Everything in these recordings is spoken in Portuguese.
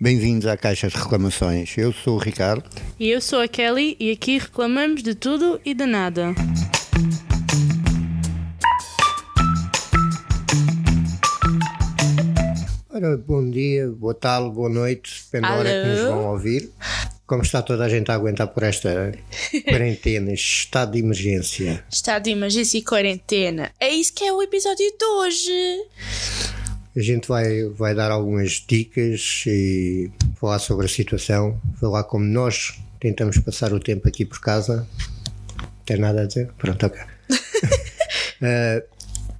Bem-vindos à Caixa de Reclamações. Eu sou o Ricardo. E eu sou a Kelly e aqui reclamamos de tudo e de nada. Ora, bom dia, boa tarde, boa noite, depende da hora que nos vão ouvir. Como está toda a gente a aguentar por esta quarentena, estado de emergência? Estado de emergência e quarentena. É isso que é o episódio de hoje. A gente vai, vai dar algumas dicas e falar sobre a situação, falar como nós tentamos passar o tempo aqui por casa. Não tem nada a dizer? Pronto, ok. Eh,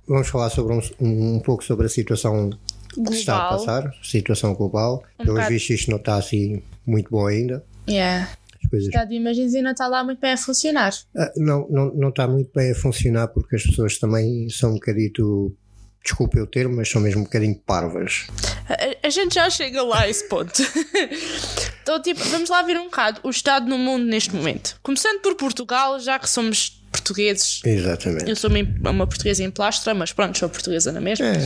vamos falar sobre um, um, um pouco sobre a situação que se está a Global. passar, situação global. Um Pelos bocado. vistos, isto não está assim muito bom ainda. Yeah. As coisas de emergência não está lá muito bem a funcionar. Ah, não, não, não está muito bem a funcionar porque as pessoas também são um bocadito, desculpe o termo, mas são mesmo um bocadinho parvas. A, a gente já chega lá a esse ponto. então, tipo, vamos lá ver um bocado o estado no mundo neste momento. Começando por Portugal, já que somos portugueses. Exatamente. Eu sou uma, uma portuguesa em plastra, mas pronto, sou portuguesa na mesma. É,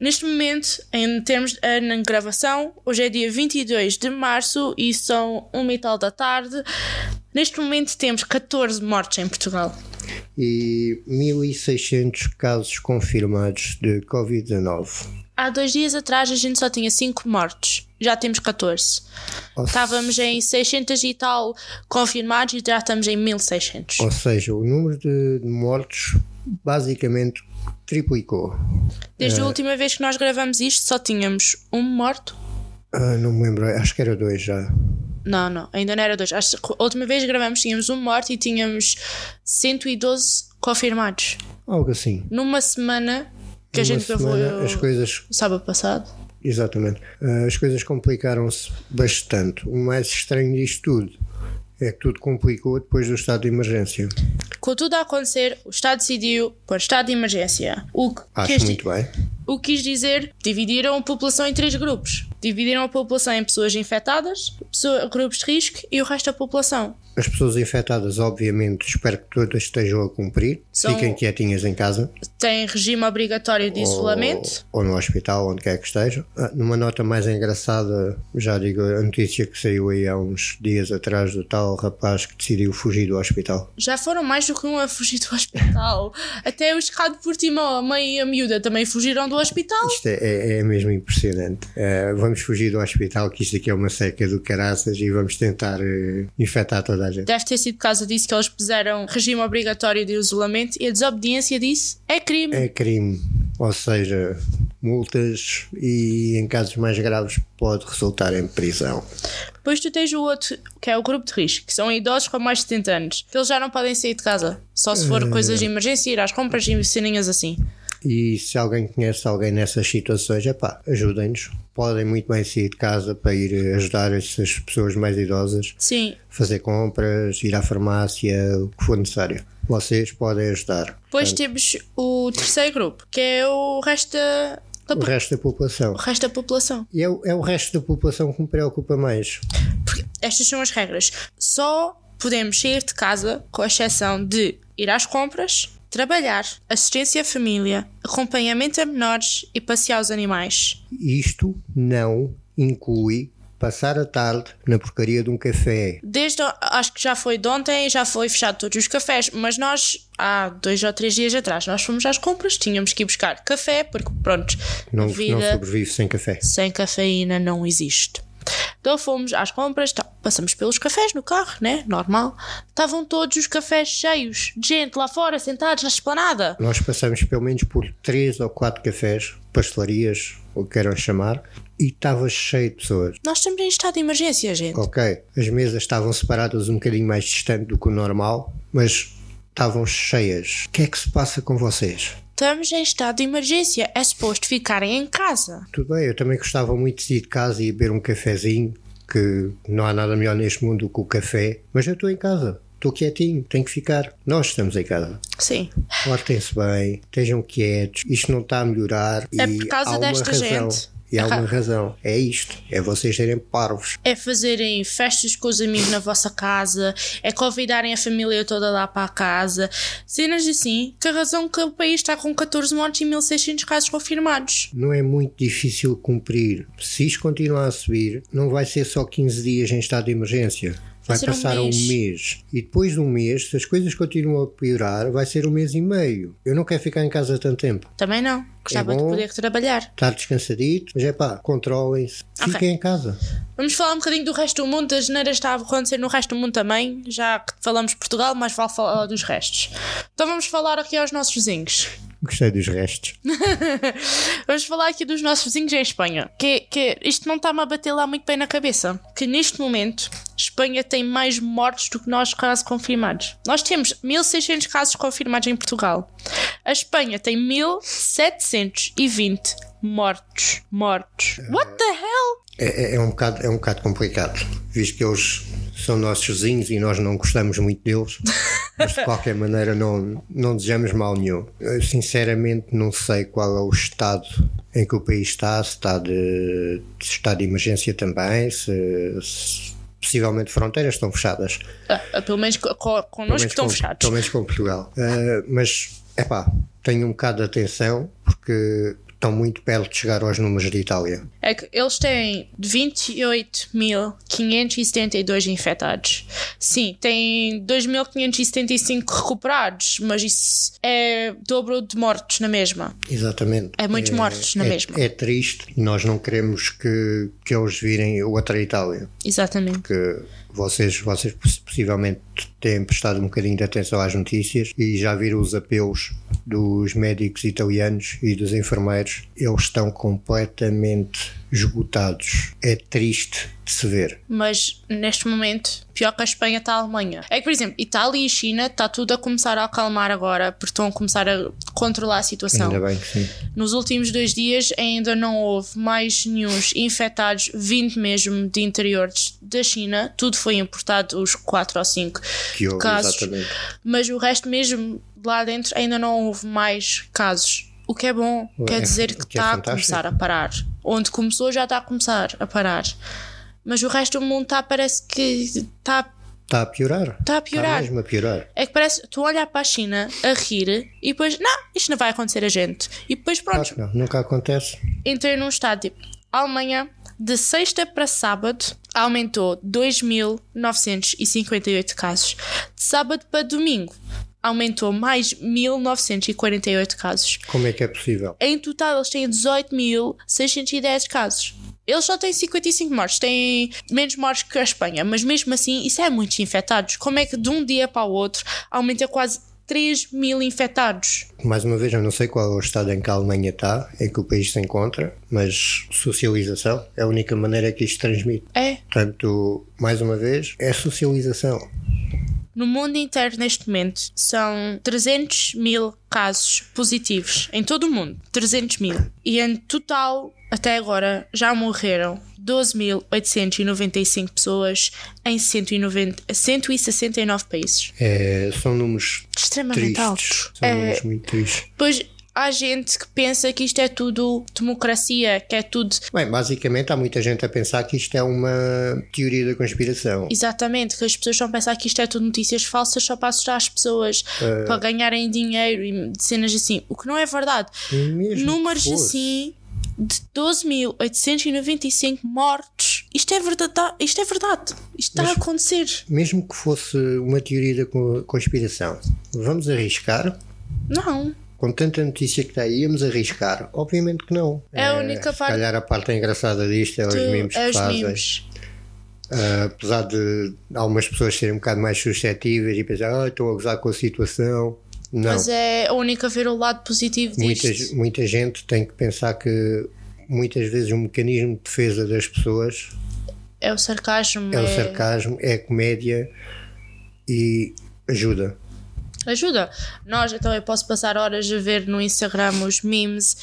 Neste momento, em termos de na gravação, hoje é dia 22 de março e são 1 e tal da tarde. Neste momento temos 14 mortes em Portugal. E 1600 casos confirmados de Covid-19. Há dois dias atrás a gente só tinha 5 mortes. Já temos 14. Ou, Estávamos em 600 e tal confirmados e já estamos em 1600. ou seja, o número de, mortos basicamente triplicou. Desde a última vez que nós gravamos isto só tínhamos um morto. Ah, não me lembro, acho que era dois já. Não, não, ainda não era dois. Acho a última vez que gravamos tínhamos um morto e tínhamos 112 confirmados. Algo assim. numa semana que a Numa gente gravou as coisas sábado passado. Exatamente. Ah, as coisas complicaram-se bastante. O mais estranho disto tudo é que tudo complicou depois do estado de emergência. Com tudo a acontecer, o Estado decidiu pôr estado de emergência. O que, Acho quis, muito bem. o que quis dizer, dividiram a população em três grupos. Dividiram a população em pessoas infectadas, grupos de risco e o resto da população. As pessoas infectadas, obviamente, espero que todas estejam a cumprir. São- Fiquem quietinhas em casa Tem regime obrigatório de isolamento. ou, ou no hospital, onde quer que estejam. Ah, numa nota mais engraçada, já digo a notícia que saiu aí há uns dias atrás do tal rapaz que decidiu fugir do hospital. Já foram mais do que um a fugir do hospital. Até os cá de Portimão, a mãe e a miúda também fugiram do hospital. Isto é, é- é mesmo impressionante. Eh, vamos fugir do hospital, que isto aqui é uma seca do caraças, e vamos tentar eh, infectar toda a gente. Deve ter sido por causa disso que eles puseram regime obrigatório de isolamento e a desobediência disso é crime. É crime, ou seja, multas e em casos mais graves pode resultar em prisão. Depois tu tens o outro, que é o grupo de risco, que são idosos com mais de 70 anos. Eles já não podem sair de casa. Só se for coisas de emergência, ir às compras e ceninhas assim. E se alguém conhece alguém nessas situações, epá, ajudem-nos. Podem muito bem sair de casa para ir ajudar essas pessoas mais idosas, Sim. fazer compras, ir à farmácia, o que for necessário. Vocês podem ajudar. Depois temos o terceiro grupo, que é o resto da, O resto da população. o resto da população. E é o, é o resto da população que me preocupa mais. Porque estas são as regras. Só podemos sair de casa com a exceção de ir às compras, trabalhar, assistência à família, acompanhamento a menores e passear os animais. Isto não inclui passar a tarde na porcaria de um café. Desde, acho que já foi de ontem, já foi fechado todos os cafés, mas nós, há dois ou três dias atrás, nós fomos às compras, tínhamos que ir buscar café, porque pronto, Não, a não vida sobrevive sem café. sem cafeína não existe. Então fomos às compras, tá, passamos pelos cafés no carro, né? Normal. Estavam todos os cafés cheios de gente lá fora, sentados na esplanada. Nós passamos pelo menos por três ou quatro cafés, pastelarias, o que queiram chamar, e estava cheio de pessoas. Nós estamos em estado de emergência, gente. Ok, as mesas estavam separadas um bocadinho mais distante do que o normal, mas estavam cheias. O que é que se passa com vocês? Estamos em estado de emergência. É suposto ficarem em casa. Tudo bem, eu também gostava muito de sair de casa e beber um cafezinho, que não há nada melhor neste mundo do que o café, mas eu estou em casa. Estou quietinho, tenho que ficar. Nós estamos em casa. Sim. Portem-se bem, estejam quietos. Isto não está a melhorar. É por causa desta razão. gente. E há uma razão. É isto. É vocês serem parvos. É fazerem festas com os amigos na vossa casa, é convidarem a família toda lá para a casa. Cenas assim, que a razão que o país está com 14 mortes e 1600 casos confirmados. Não é muito difícil cumprir. Se isto continuar a subir, não vai ser só 15 dias em estado de emergência. Vai ser um passar um mês. mês. E depois de um mês, se as coisas continuam a piorar, vai ser um mês e meio. Eu não quero ficar em casa tanto tempo. Também não. Gostava de bom. poder trabalhar. Estar descansadito, mas é pá, controlem-se. Ok. Fiquem em casa. Vamos falar um bocadinho do resto do mundo. A geneira está a acontecer no resto do mundo também. Já que falamos de Portugal, mas vale falar dos restos. Então vamos falar aqui aos nossos vizinhos. Gostei dos restos. Vamos falar aqui dos nossos vizinhos em Espanha. Que, que isto não está-me a bater lá muito bem na cabeça. Que neste momento, Espanha tem mais mortes do que nós casos confirmados. Nós temos 1600 casos confirmados em Portugal. A Espanha tem 1720 mortos. Mortos. What the hell? É, é- é um bocado, é um bocado complicado, visto que eles são nossos vizinhos e nós não gostamos muito deles, mas de qualquer maneira não, não desejamos mal nenhum. Eu, sinceramente não sei qual é o estado em que o país está, se está de, estado de emergência também, se, se possivelmente fronteiras estão fechadas. Ah, ah, pelo menos co- co- Pelo connosco menos estão com- fechados. Pelo menos com Portugal. Uh, mas, é pá, tenho um bocado de atenção porque estão muito perto de chegar aos números de Itália. É que eles têm 28.572 infectados. Sim, têm 2.575 recuperados, mas isso é dobro de mortos na mesma. Exatamente. É muitos mortos na é, mesma. É triste nós não queremos que, que eles virem outra Itália. Exatamente. Que vocês, vocês poss- possivelmente têm prestado um bocadinho de atenção às notícias e já viram os apelos dos médicos italianos e dos enfermeiros. Eles estão completamente esgotados. É triste de se ver. Mas neste momento, pior que a Espanha está a Alemanha. É que, por exemplo, Itália e China está tudo a começar a acalmar agora, porque estão a começar a controlar a situação. Ainda bem que sim. Nos últimos dois dias ainda não houve mais nenhum infectados, 20 mesmo de interiores da China. Tudo foi importado, os 4 ou 5 Que houve, casos. exatamente. Mas o resto mesmo lá dentro ainda não houve mais casos. O que é bom, quer É, dizer que que é está a começar a parar. Onde começou já está a começar a parar. Mas o resto do mundo está, parece que está Está a piorar. Está a piorar. Está mesmo a piorar. é que parece, tu olhar para a China a rir e depois, não, isto não vai acontecer a gente. E depois, pronto, Claro que não, nunca acontece. entrei num estado tipo, Alemanha, de sexta para sábado, aumentou 2.958 casos. De sábado para domingo, aumentou mais 1.948 casos. Como é que é possível? Em total, eles têm 18.610 casos. Eles só têm 55 mortes, têm menos mortes que a Espanha, mas mesmo assim, isso é muitos infectados. Como é que de um dia para o outro aumenta quase 3 mil infectados? Mais uma vez, eu não sei qual é o estado em que a Alemanha está, em que o país se encontra, mas socialização é a única maneira que isto transmite. É. Portanto, mais uma vez, é socialização. No mundo inteiro, neste momento, são 300 mil casos positivos. Em todo o mundo, 300 mil. E em total, até agora, já morreram 12.895 pessoas em 190, 169 países. É, são números Extremamente tristes. altos. São É, números muito tristes. Pois há gente que pensa que isto é tudo democracia, que é tudo. Bem, basicamente há muita gente a pensar que isto é uma teoria da conspiração. Exatamente, que as pessoas estão a pensar que isto é tudo notícias falsas só para assustar as pessoas, É. para ganharem dinheiro e cenas assim. O que não é verdade. Mesmo Números assim de 12.895 mortos. Isto é verdade. Isto é verdade. Isto está a acontecer. Mesmo que fosse uma teoria da co- conspiração, vamos arriscar? Não. Com tanta notícia que está aí, íamos arriscar? Obviamente que não. É a única se parte- calhar a parte engraçada disto é os memes é que os fazem. memes. Ah, apesar de algumas pessoas serem um bocado mais suscetíveis e pensar, ah, estão a gozar com a situação. Não. Mas é a única ver o lado positivo disto. muita, muita gente tem que pensar que muitas vezes o mecanismo de defesa das pessoas É o sarcasmo. é o sarcasmo, é a comédia e ajuda. Ajuda. Nós, então, eu posso passar horas a ver no Instagram os memes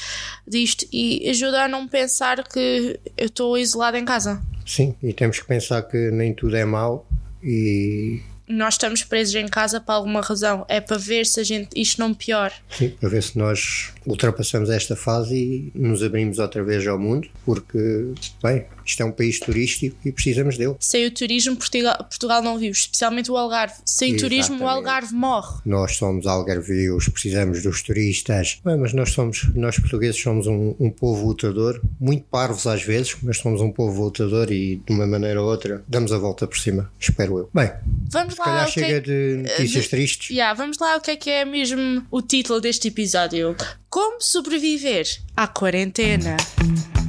disto e ajuda a não pensar que eu estou isolada em casa. Sim, e temos que pensar que nem tudo é mau e Nós estamos presos em casa por alguma razão. É para ver se a gente isto não pior. sim, para ver se nós ultrapassamos esta fase e nos abrimos outra vez ao mundo, porque, bem, isto é um país turístico e precisamos dele. Sem o turismo, Portugal, Portugal não vive, especialmente o Algarve. Sem turismo, o Algarve morre. Nós somos algarvios, precisamos dos turistas. Bem, mas nós somos, nós portugueses somos um, um povo lutador, muito parvos às vezes, mas somos um povo lutador e de uma maneira ou outra damos a volta por cima, espero eu. Bem, vamos lá. Calhar chega de notícias de, tristes. Yeah, vamos lá, o que é que é mesmo o título deste episódio? Como sobreviver à quarentena?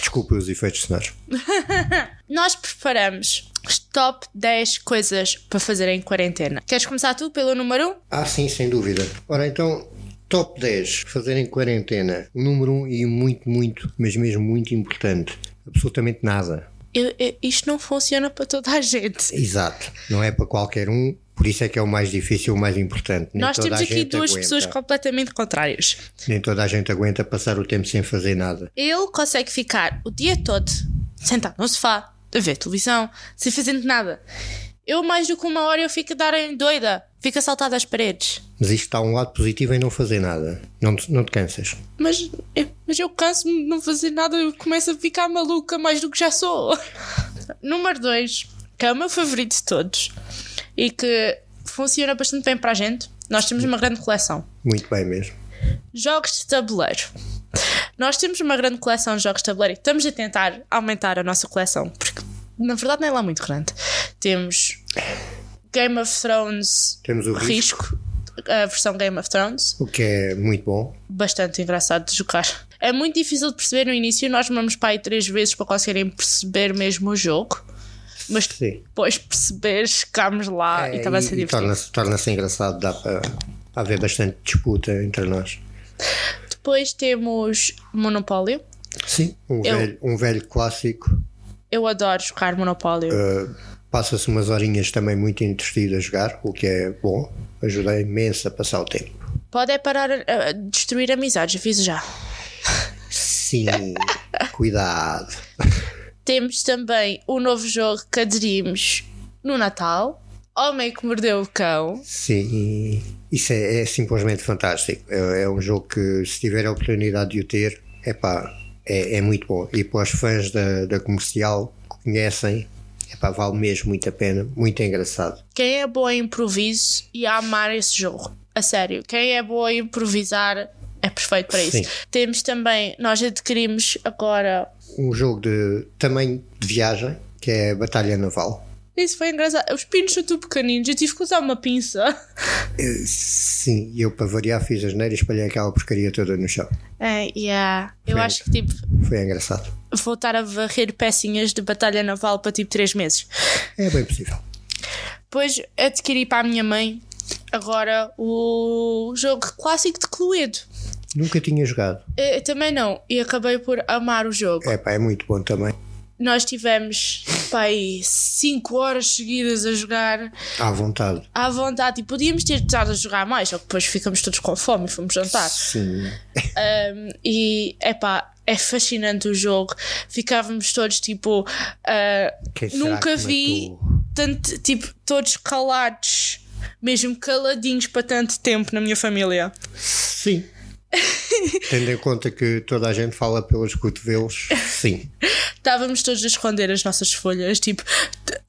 Desculpa os efeitos sonoros. Nós preparamos os top 10 coisas para fazer em quarentena. Queres começar tu pelo número 1? Ah, sim, sem dúvida. Ora, então, top 10 fazer em quarentena. O número 1 e muito, muito, mas mesmo muito importante. Absolutamente nada. Eu, eu, isto não funciona para toda a gente. Exato. Não é para qualquer um. Por isso é que é o mais difícil, o mais importante. Nem Nós temos aqui duas aguenta. pessoas completamente contrárias. Nem toda a gente aguenta passar o tempo sem fazer nada. Ele consegue ficar o dia todo sentado no sofá, a ver televisão, sem fazer nada. Eu, mais do que uma hora, eu fico a dar em doida. Fico assaltada às paredes. Mas isto está um lado positivo em não fazer nada. Não te, não te cansas. Mas, eu, mas eu canso-me de não fazer nada. Eu começo a ficar maluca mais do que já sou. Número 2, que é o meu favorito de todos e que funciona bastante bem para a gente. Nós temos uma grande coleção. Muito bem mesmo. Jogos de tabuleiro. Nós temos uma grande coleção de jogos de tabuleiro e estamos a tentar aumentar a nossa coleção, porque na verdade não é lá muito grande. Temos Game of Thrones Temos o risco, a versão Game of Thrones. O que é muito bom. Bastante engraçado de jogar. É muito difícil de perceber no início, nós vamos para aí três vezes para conseguirem perceber mesmo o jogo. Mas Sim. depois perceber, chegámos lá é, e estava a ser divertido. Torna-se torna engraçado, dá para haver bastante disputa entre nós. Depois temos Monopólio. Sim, um, eu, velho, um velho clássico. Eu adoro jogar Monopólio. Uh, Passa-se umas horinhas também muito entretido a jogar, o que é bom, ajuda imenso a passar o tempo. Pode é parar a destruir amizades, aviso já. Sim, cuidado. Temos também o novo jogo que aderimos no Natal. Homem que mordeu o cão. Sim, isso é, é simplesmente fantástico. É, é, um jogo que, se tiver a oportunidade de o ter, epá, é, é muito bom. E para os fãs da, da comercial que conhecem, epá, vale mesmo muito a pena. Muito engraçado. Quem é bom em improviso e a amar esse jogo. A sério, quem é bom em improvisar é perfeito para isso. Sim. Temos também, nós adquirimos agora um jogo de tamanho de viagem, que é Batalha Naval. Isso foi engraçado. Os pinos são tudo pequeninos, eu tive que usar uma pinça. Eh, sim, eu para variar fiz as neiras e espalhei aquela porcaria toda no chão. É, yeah. Eu acho que tipo. Foi engraçado. Vou estar a varrer pecinhas de batalha naval para tipo 3 meses. É bem possível. Depois adquiri para a minha mãe agora o jogo clássico de Cluedo. Nunca tinha jogado. Eu, eh, também não, e acabei por amar o jogo. É pá, é muito bom também. Nós tivemos, pai, 5 horas seguidas a jogar. À vontade. À vontade. E podíamos ter estado a jogar mais, só que depois ficamos todos com fome e fomos jantar. Sim. Um, e, é pá, é fascinante o jogo. Ficávamos todos tipo. Uh, nunca vi tanto, tipo, todos calados, mesmo caladinhos para tanto tempo na minha família. Sim. Tendo em conta que toda a gente fala pelos cotovelos, sim. Estávamos todos a esconder as nossas folhas, tipo,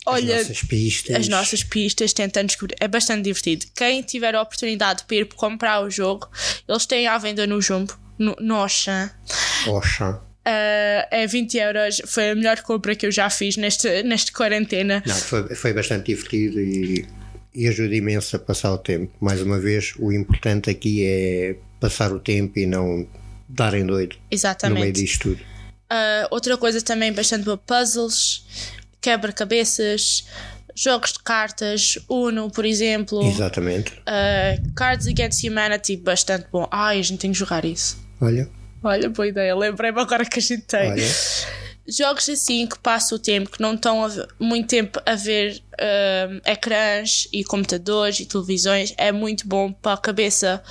olha. As nossas pistas. As nossas pistas, tentando descobrir. É bastante divertido. Quem tiver a oportunidade de ir comprar o jogo, eles têm à venda no Jumbo, no, no Auchan. Auchan. Uh, é 20 euros, foi a melhor compra que eu já fiz neste, neste quarentena. Não, foi, foi bastante divertido e, e ajuda imenso a passar o tempo. Mais uma vez, o importante aqui é passar o tempo e não darem doido Exatamente. no meio disto tudo. Uh, outra coisa também bastante boa: puzzles, quebra-cabeças, jogos de cartas, Uno, por exemplo. Exatamente. Uh, Cards Against Humanity, bastante bom. Ai, a gente tem que jogar isso. Olha. Olha, boa ideia. Lembrei-me agora que a gente tem. Olha. Jogos assim que passam o tempo, que não estão muito tempo a ver uh, ecrãs e computadores e televisões, é muito bom para a cabeça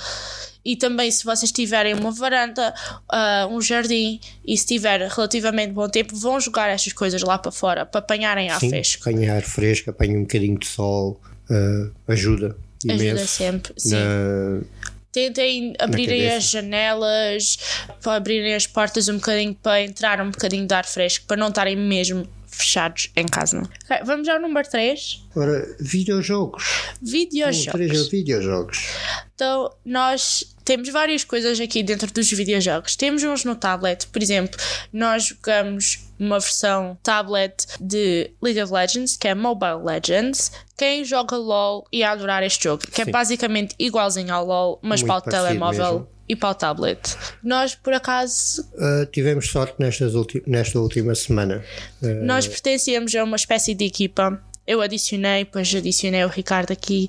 E também, se vocês tiverem uma varanda, uh, um jardim e se tiver relativamente bom tempo, vão jogar estas coisas lá para fora para apanharem ar Sim, fresco. apanhar fresco, apanha um bocadinho de sol, uh, ajuda. Ajuda imenso sempre, sim. na- Tentem abrirem as janelas, para abrirem as portas um bocadinho para entrar um bocadinho de ar fresco, para não estarem mesmo fechados em casa. Ok, vamos ao número 3. Ora, videojogos. Videojogos. três é videojogos. Então, nós temos várias coisas aqui dentro dos videojogos. Temos uns no tablet, por exemplo, nós jogamos uma versão tablet de League of Legends, que é Mobile Legends. Quem joga LOL ia adorar este jogo, que é Sim. basicamente igualzinho ao LOL, mas Muito para o telemóvel mesmo. e para o tablet. Nós, por acaso, Uh, tivemos sorte nestas ulti- nesta última semana. Uh, nós pertencíamos a uma espécie de equipa. Eu adicionei, depois adicionei o Ricardo aqui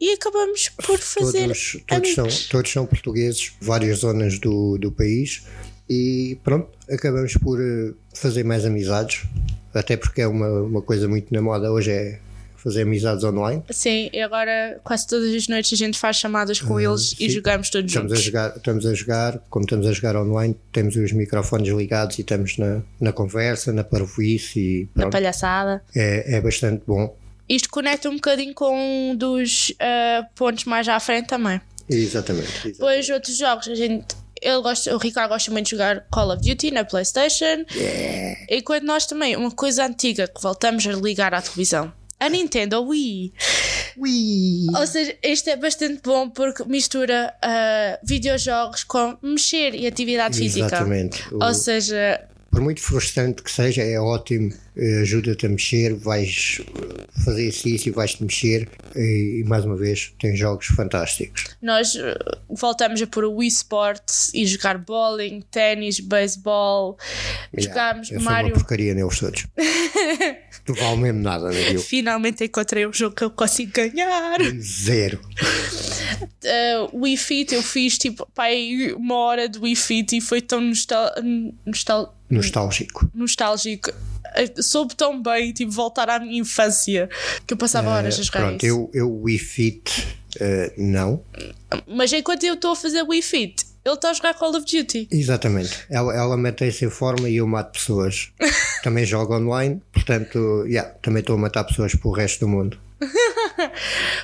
e acabamos por fazer todos, todos, são, todos são portugueses, várias zonas do, do país e pronto, acabamos por uh, fazer mais amizades, até porque é uma, uma coisa muito na moda hoje é fazer amizades online. Sim, e agora quase todas as noites a gente faz chamadas com eles e sim. jogamos todos Estamos a, juntos. jogar, estamos a jogar, como estamos a jogar online, temos os microfones ligados e estamos na, na conversa, na parvoíce e Na pronto, palhaçada. é, é bastante bom. Isto conecta um bocadinho com um dos ah, pontos mais à frente também. Exatamente. exatamente. Depois, outros jogos, a gente. Ele gosta, o Ricardo gosta muito de jogar Call of Duty na PlayStation. Enquanto nós também, uma coisa antiga que voltamos a ligar à televisão. A Nintendo Wii. Ui. Ou seja, este é bastante bom porque mistura ah, videojogos com mexer e atividade física. Exatamente. O- Ou seja, por muito frustrante que seja, é ótimo, eh, ajuda-te a mexer, vais eh, fazer exercício, vais-te mexer e, e, mais uma vez tem jogos fantásticos. nós voltamos a pôr o Wii Sports e jogar bowling, ténis, beisebol. Jogámos Eu Mario. uma porcaria neles todos. Não vale mesmo nada naquilo. Finalmente encontrei um jogo que eu consigo ganhar. Zero. Uh, Wii Fit, eu fiz tipo pai, uma hora de Wii Fit e foi tão nostal nostal Nostálgico. nostálgico. Uh, Soube tão bem tipo, voltar à minha infância que eu passava horas a jogar Eh, Pronto, isso. eu, eu Wii Fit eh, não. Mas enquanto eu estou a fazer Wii Fit, ele está a jogar Call of Duty. Exatamente. Ela, ela mantém-se em forma e eu mato pessoas. também jogo online, portanto, yeah, também estou a matar pessoas para o resto do mundo.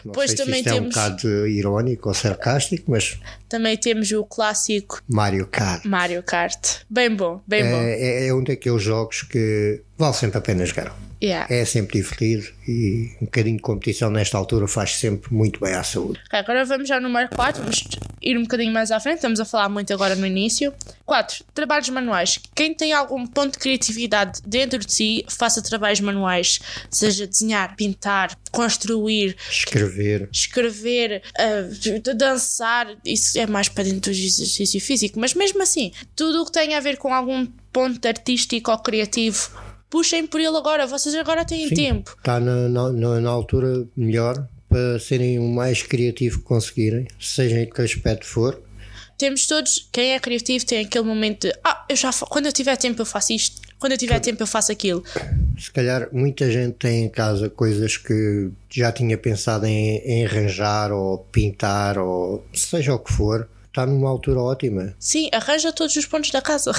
Não Pois sei também se isto é um temos- bocado irónico ou sarcástico, mas Também temos o clássico Mario Kart. Mario Kart. Bem bom, bem bom. É, é um daqueles jogos que vale sempre a pena jogar. Yeah. É sempre divertido e um bocadinho de competição nesta altura faz sempre muito bem à saúde. Ok, agora vamos ao número 4, vamos ir um bocadinho mais à frente, estamos a falar muito agora no início. 4. Trabalhos manuais. Quem tem algum ponto de criatividade dentro de si, faça trabalhos manuais, seja desenhar, pintar, construir, Escrever, escrever, ah, dançar, isso é mais para dentro do exercício físico, mas mesmo assim, tudo o que tem a ver com algum ponto artístico ou criativo, puxem por ele agora, vocês agora têm tempo. está na, na, na- na altura melhor para serem o mais criativo que conseguirem, seja em que aspecto for. Temos todos, quem é criativo tem aquele momento de ah, eu já quando eu tiver tempo eu faço isto, quando eu tiver tempo eu faço aquilo. Se calhar muita gente tem em casa coisas que já tinha pensado em, em arranjar ou pintar ou seja o que for. Está numa altura ótima. Sim, arranja todos os pontos da casa.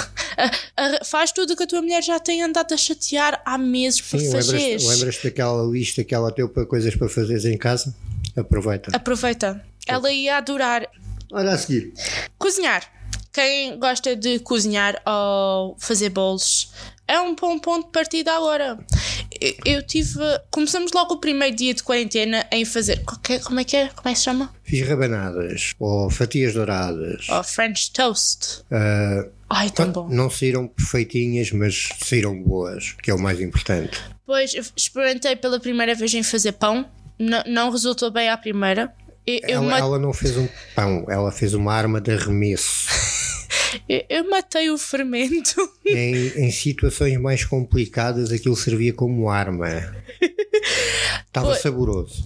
Faz tudo o que a tua mulher já tem andado a chatear há meses por Sim, fazeres. lembras-te lembras daquela lista que ela deu para coisas para fazeres em casa? Aproveita. Aproveita. Ela ia adorar Olha a seguir. cozinhar. Quem gosta de cozinhar ou fazer bolos é um bom ponto de partida agora. Eu- Eu tive. Começamos logo o primeiro dia de quarentena em fazer. Como é que é? Como é que se chama? Fiz rabanadas ou fatias douradas. Oh, French toast. Ah, Ai, tão bom. não saíram perfeitinhas, mas saíram boas, que é o mais importante. Depois eu experimentei pela primeira vez em fazer pão. Não, não resultou bem à primeira. Eu, eu, Ela, ela não fez um pão, ela fez uma arma de arremesso. eu- eu matei o fermento. em, em situações mais complicadas, aquilo servia como arma. Estava saboroso.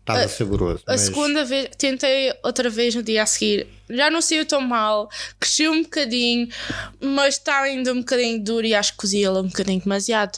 Estava saboroso. A mas segunda vez, tentei outra vez no dia a seguir. Já não saiu tão mal, cresceu um bocadinho, mas está ainda um bocadinho duro e acho que cozi-la um bocadinho demasiado.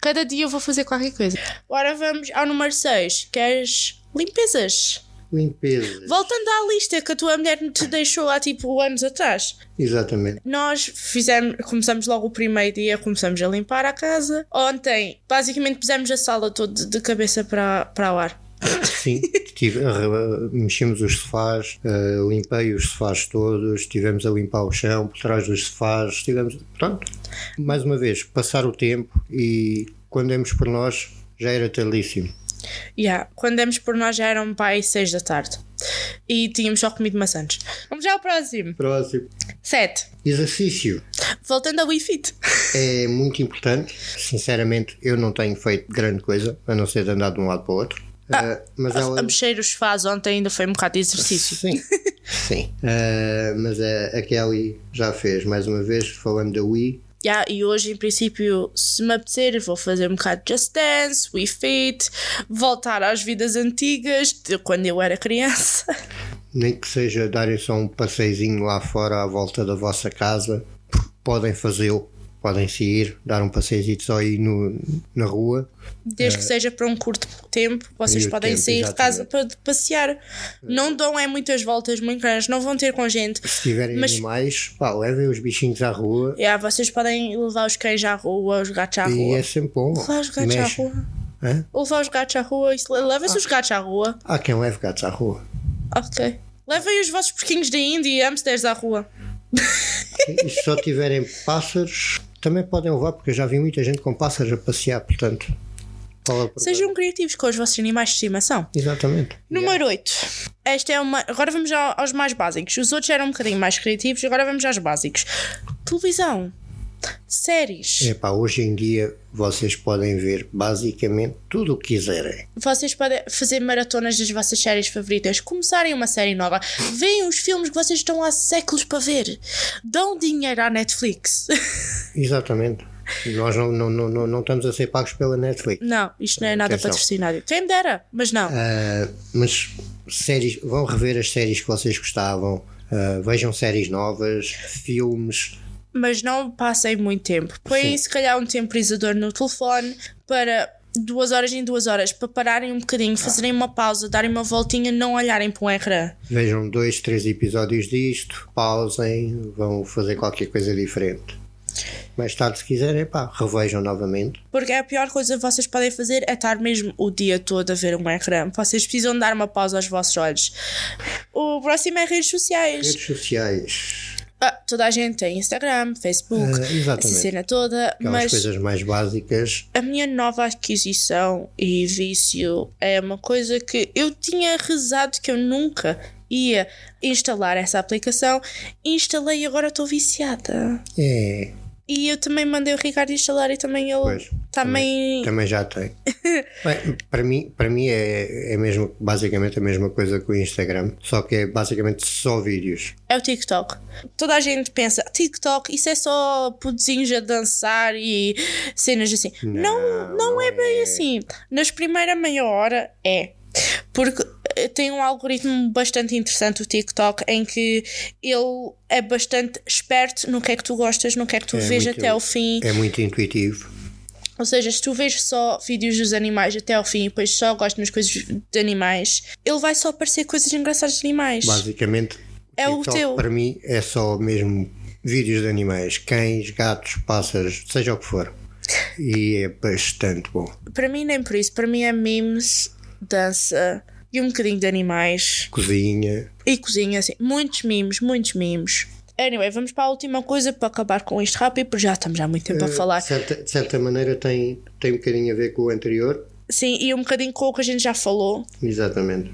Cada dia eu vou fazer qualquer coisa. Agora vamos ao número 6, que é as limpezas. Limpeza. Voltando à lista que a tua mulher te deixou há tipo anos atrás. Exatamente. Nós fizemos, começamos logo o primeiro dia, começamos a limpar a casa. Ontem, basicamente, pusemos a sala toda de cabeça para, para o ar. Sim, tive, uh, mexemos os sofás, uh, limpei os sofás todos, estivemos a limpar o chão por trás dos sofás, estivemos. Pronto, mais uma vez, passar o tempo e quando demos por nós já era tardíssimo. Yeah. Quando demos por nós já eram pai 6 da tarde. E tínhamos só comido maçãs. Vamos já ao próximo. Próximo. 7. Exercício. Voltando ao Wii Fit. É muito importante. Sinceramente, eu não tenho feito grande coisa, a não ser de andar de um lado para o outro. Uh, mas A, ela... a mexer os faz ontem ainda foi um bocado de exercício. Sim, sim. Uh, mas a, a Kelly já fez, mais uma vez, falando da Wii. Yeah, e hoje, em princípio, se me apetecer, vou fazer um bocado de Just Dance, Wii Fit, voltar às vidas antigas de quando eu era criança. Nem que seja darem só um passeizinho lá fora à volta da vossa casa, podem fazê-lo. Podem sair, dar um passeio só aí no, na rua. Desde que seja para um curto tempo, vocês podem tempo, sair de casa para passear. Não dão é muitas voltas muito grandes, não vão ter com gente. Se tiverem Mas- animais, pá, levem os bichinhos à rua Yeah, vocês podem levar os cães à rua, os gatos à e rua. é sempre bom. Levar os gatos à Mexe. rua. Hã? Ou levar os gatos à rua. Levem-se os gatos à rua. Há quem leve gatos à rua. Ok. Levem os vossos porquinhos da Índia e hamsters à rua. E se só tiverem pássaros, também podem levar, porque eu já vi muita gente com pássaros a passear, portanto. É? Sejam criativos com os vossos animais de estimação. Exatamente. Número 8. Esta é uma. Agora vamos ao- aos mais básicos. Os outros eram um bocadinho mais criativos, agora vamos aos básicos. Televisão. Séries. É pá, hoje em dia vocês podem ver basicamente tudo o que quiserem. Vocês podem fazer maratonas das vossas séries favoritas, começarem uma série nova, veem os filmes que vocês estão há séculos para ver, dão dinheiro à Netflix. Exatamente. Nós não, não, não, não, não estamos a ser pagos pela Netflix. Não, isto não é nada Atenção. patrocinado. Quem dera, mas não. Ah, mas séries, vão rever as séries que vocês gostavam, ah, vejam séries novas, filmes. Mas não passem muito tempo. Põem se calhar um temporizador no telefone para duas horas em duas horas, para pararem um bocadinho, fazerem uma pausa, darem uma voltinha, não olharem para um ecrã. Vejam dois, três episódios disto, pausem, vão fazer qualquer coisa diferente. Mais tarde, se quiserem, pá, revejam novamente. Porque a pior coisa que vocês podem fazer é estar mesmo o dia todo a ver um ecrã. Vocês precisam dar uma pausa aos vossos olhos. O próximo é redes sociais. Redes sociais, Ah, toda a gente tem Instagram, Facebook, exatamente. essa cena toda, aquelas mas coisas mais básicas. a minha nova aquisição e vício é uma coisa que eu tinha rezado que eu nunca ia instalar essa aplicação. Instalei e agora estou viciada. É, E eu também mandei o Ricardo instalar e também ele Pois, também. também já tem. Bem, para mim, para mim é, é mesmo, basicamente a mesma coisa que o Instagram, só que é basicamente só vídeos. É o TikTok. Toda a gente pensa, TikTok, isso é só pudezinhos a dançar e cenas assim. Não, não, é bem assim. Nas primeiras meia hora é. Porque tem um algoritmo bastante interessante o TikTok em que ele é bastante esperto no que é que tu gostas, no que é que tu É vês muito- até ao fim. É muito intuitivo. Ou seja, se tu vês só vídeos dos animais até ao fim e depois só gostas das coisas de animais, ele vai só aparecer coisas engraçadas de animais. Basicamente, É o teu. para mim é só mesmo vídeos de animais, cães, gatos, pássaros, seja o que for. E é bastante bom. Para mim, nem por isso. Para mim é memes, dança e um bocadinho de animais Cozinha. e cozinha, assim. Muitos memes, muitos memes. Anyway, vamos para a última coisa para acabar com isto rápido, porque já estamos há muito tempo a Eh, falar. De certa, de certa maneira tem, tem um bocadinho a ver com o anterior. Sim, e um bocadinho com o que a gente já falou, Exatamente.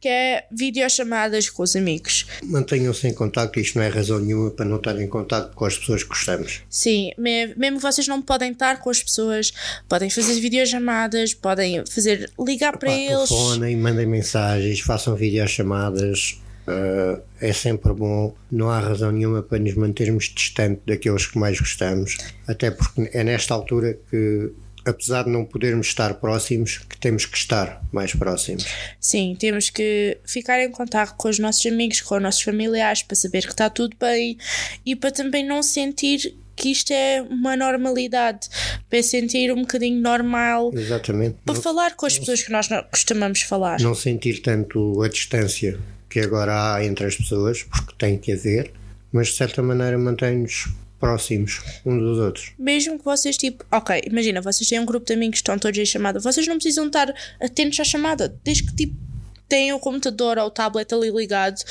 Que é videochamadas com os amigos. Mantenham-se em contacto, isto não é razão nenhuma para não estar em contacto com as pessoas que gostamos. Sim, me- mesmo vocês não podem estar com as pessoas, podem fazer videochamadas, podem fazer ligar para Pá, eles. telefonem, mandem mensagens, façam videochamadas. Uh, é sempre bom, não há razão nenhuma para nos mantermos distante daqueles que mais gostamos, até porque é nesta altura que, apesar de não podermos estar próximos, que temos que estar mais próximos. Sim, temos que ficar em contato com os nossos amigos, com os nossos familiares, para saber que está tudo bem e para também não sentir que isto é uma normalidade, para sentir um bocadinho normal, Exatamente. para Não, falar com as pessoas que nós costumamos falar. não sentir tanto a distância que agora há entre as pessoas, porque tem que haver, mas de certa maneira mantém-nos próximos uns dos outros. Mesmo que vocês, tipo, ok, imagina, vocês têm um grupo de amigos que estão todos em chamada, vocês não precisam estar atentos à chamada, desde que, tipo, têm o computador ou o tablet ali ligado,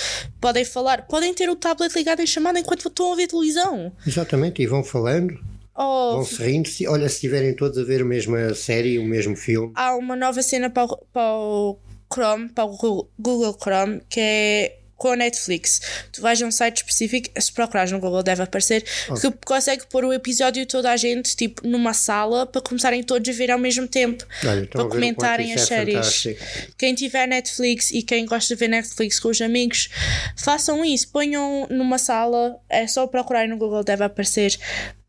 podem falar, podem ter o tablet ligado em chamada enquanto estão a ver televisão. Exatamente, e vão falando, Ou vão se rindo. Se, olha, se estiverem todos a ver a mesma série, o mesmo filme, há uma nova cena para o, para o Chrome, para o Google Chrome, que é com a Netflix. Tu vais a um site específico, se procurares no Google deve aparecer, que consegue pôr o episódio toda a gente tipo numa sala para começarem todos a ver ao mesmo tempo. olha, para comentarem isso as é séries. fantástico. Quem tiver Netflix e quem gosta de ver Netflix com os amigos, façam isso. Ponham numa sala, é só procurar no Google, deve aparecer.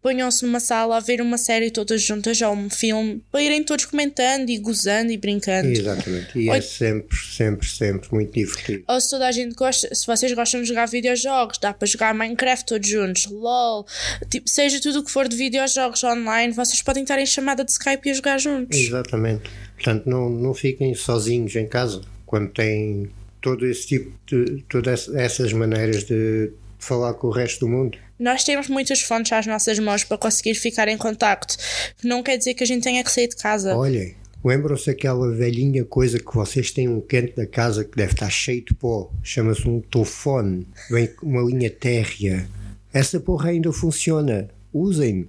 Ponham-se numa sala a ver uma série todas juntas ou um filme para irem todos comentando e gozando e brincando. Exatamente, e é Olha- sempre, sempre, sempre muito divertido. Ou se toda a gente gosta, se vocês gostam de jogar videojogos, dá para jogar Minecraft todos juntos, LOL, tipo, seja tudo o que for de videojogos online, vocês podem estar em chamada de Skype e a jogar juntos. Exatamente. Portanto, não, não fiquem sozinhos em casa quando têm todo esse tipo de. todas essas maneiras de falar com o resto do mundo. Nós temos muitas fontes às nossas mãos para conseguir ficar em contacto. Não quer dizer que a gente tenha que sair de casa. Olhem, lembram-se daquela velhinha coisa que vocês têm um canto da casa que deve estar cheio de pó? Chama-se um telefone. Vem com uma linha térrea. Essa porra ainda funciona. Usem.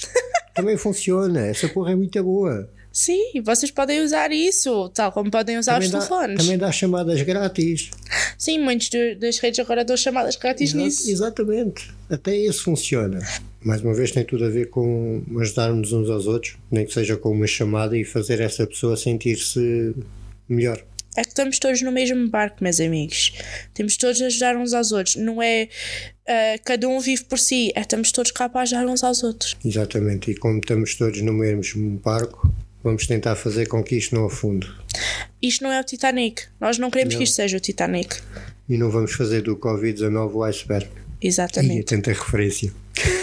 Também funciona. Essa porra é muito boa. Sim, vocês podem usar isso, tal como podem usar Também os dá, telefones. também dá chamadas grátis. Sim, muitos do- das redes agora dão chamadas grátis Exa- nisso. Exatamente. Até esse funciona. Mais uma vez tem tudo a ver com ajudarmos uns aos outros, nem que seja com uma chamada e fazer essa pessoa sentir-se melhor. É que estamos todos no mesmo barco, meus amigos. Temos todos a ajudar uns aos outros. Não é ah, cada um vive por si, é estamos todos cá para ajudar uns aos outros. Exatamente. E como estamos todos no mesmo barco, vamos tentar fazer com que isto não afunde. Isto não é o Titanic. Nós não queremos Não. que isto seja o Titanic. E não vamos fazer do Covid-19 o iceberg. E é Exatamente. tanta referência.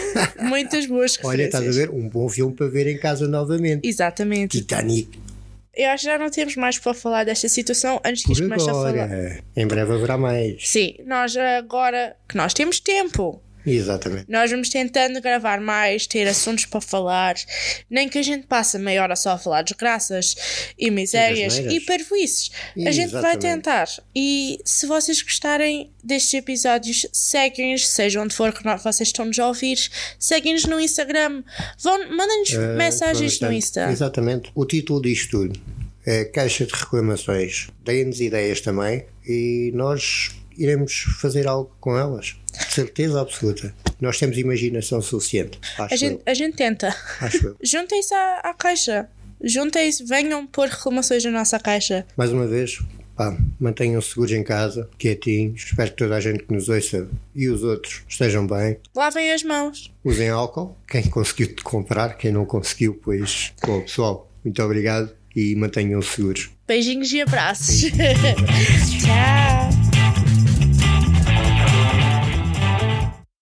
Muitas boas Olha, estás a referências. ver? Um bom filme para ver em casa novamente. Exatamente. Titanic. Eu acho que já não temos mais para falar desta situação antes que Por isto comece a falar. Em breve haverá mais. Sim, nós agora que nós temos tempo, Exatamente. nós vamos tentando gravar mais, ter assuntos para falar, nem que a gente passe meia hora só a falar desgraças e misérias asneiras. e parvoices. A gente vai tentar. E se vocês gostarem destes episódios, seguem-nos, seja onde for que vocês estão-nos a ouvir, seguem-nos no Instagram, mandem-nos Eh, mensagens no Insta. Exatamente. O título disto tudo é Caixa de Reclamações. Deem-nos ideias também e nós iremos fazer algo com elas. De certeza absoluta. Nós temos imaginação suficiente. Acho A gente, eu. a gente tenta. Acho eu. Juntem-se à, à caixa. Juntem-se, venham pôr reclamações na nossa caixa. Mais uma vez, pá, mantenham-se seguros em casa, quietinhos. Espero que toda a gente que nos ouça e os outros estejam bem. Lavem as mãos. Usem álcool. Quem conseguiu comprar, quem não conseguiu, pois. Bom, pessoal, muito obrigado e mantenham-se seguros. Beijinhos e abraços. Tchau.